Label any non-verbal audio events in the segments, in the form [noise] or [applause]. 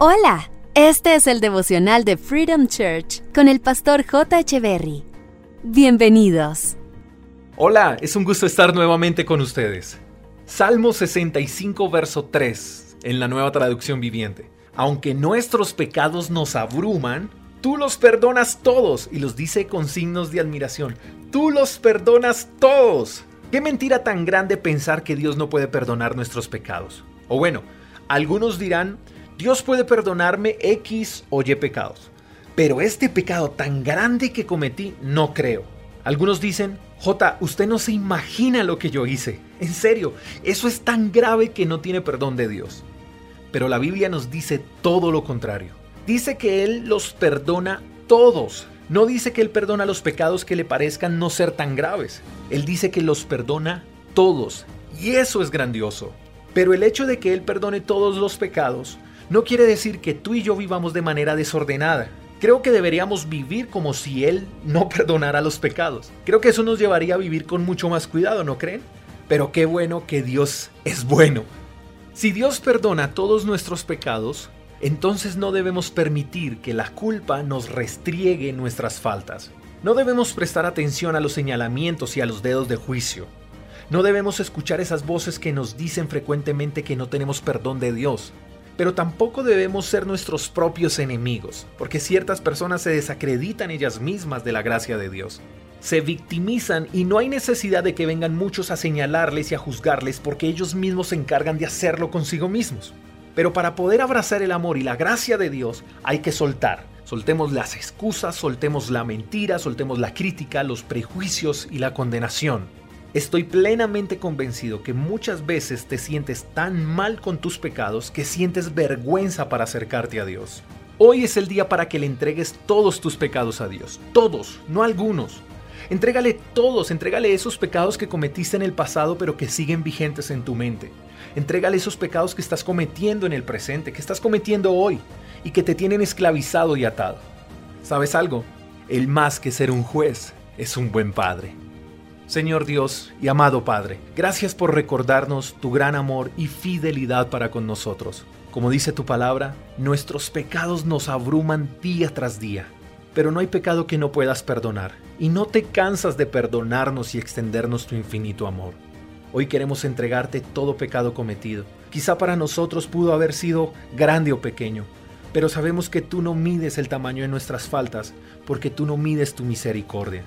Hola, este es el devocional de Freedom Church con el pastor J. Echeverry. Bienvenidos. Hola, es un gusto estar nuevamente con ustedes. Salmo 65, verso 3, en la nueva traducción viviente. Aunque nuestros pecados nos abruman, tú los perdonas todos. Y los dice con signos de admiración. Tú los perdonas todos. Qué mentira tan grande pensar que Dios no puede perdonar nuestros pecados. O bueno, algunos dirán, Dios puede perdonarme X o Y pecados. Pero este pecado tan grande que cometí, no creo. Algunos dicen, J, usted no se imagina lo que yo hice. En serio, eso es tan grave que no tiene perdón de Dios. Pero la Biblia nos dice todo lo contrario. Dice que Él los perdona todos. No dice que Él perdona los pecados que le parezcan no ser tan graves. Él dice que los perdona todos. Y eso es grandioso. Pero el hecho de que Él perdone todos los pecados no quiere decir que tú y yo vivamos de manera desordenada. Creo que deberíamos vivir como si Él no [laughs] perdonara los pecados. Creo que eso nos llevaría a vivir con mucho más cuidado, ¿no creen? Pero qué bueno que Dios es bueno. Si Dios perdona todos nuestros pecados, entonces no debemos permitir que la culpa nos restriegue nuestras faltas. No debemos prestar atención a los señalamientos y a los dedos de juicio. No debemos escuchar esas voces que nos dicen frecuentemente que no tenemos perdón de Dios pero tampoco debemos ser nuestros propios enemigos, porque ciertas personas se desacreditan ellas mismas de la gracia de Dios. Se victimizan y no hay necesidad de que vengan muchos a señalarles y a juzgarles porque ellos mismos se encargan de hacerlo consigo mismos. Pero para poder abrazar el amor y la gracia de Dios hay que soltar. Soltemos las excusas, soltemos la mentira, soltemos la crítica, los prejuicios y la condenación. Estoy plenamente convencido que muchas veces te sientes tan mal con tus pecados que sientes vergüenza para acercarte a Dios. Hoy es el día para que le entregues todos tus pecados a Dios, todos, no algunos. Entrégale todos, entrégale esos pecados que cometiste en el pasado pero que siguen vigentes en tu mente. Entrégale esos pecados que estás cometiendo en el presente, que estás cometiendo hoy y que te tienen esclavizado y atado. ¿Sabes algo? El más que ser un juez es un buen padre. Señor Dios y amado Padre, gracias por recordarnos tu gran amor y fidelidad para con nosotros. Como dice tu palabra, nuestros pecados nos abruman día tras día, pero no hay pecado que no puedas perdonar, y no te cansas de perdonarnos y extendernos tu infinito amor. Hoy queremos entregarte todo pecado cometido. Quizá para nosotros pudo haber sido grande o pequeño, pero sabemos que tú no mides el tamaño de nuestras faltas, porque tú no mides tu misericordia.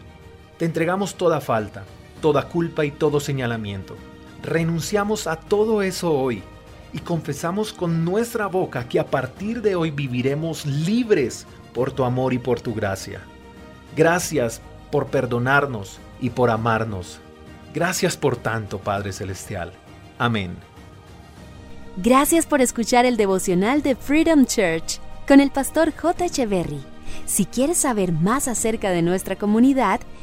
Te entregamos toda falta, toda culpa y todo señalamiento. Renunciamos a todo eso hoy y confesamos con nuestra boca que a partir de hoy viviremos libres por tu amor y por tu gracia. Gracias por perdonarnos y por amarnos. Gracias por tanto, Padre Celestial. Amén. Gracias por escuchar el devocional de Freedom Church con el pastor J. Echeverry. Si quieres saber más acerca de nuestra comunidad,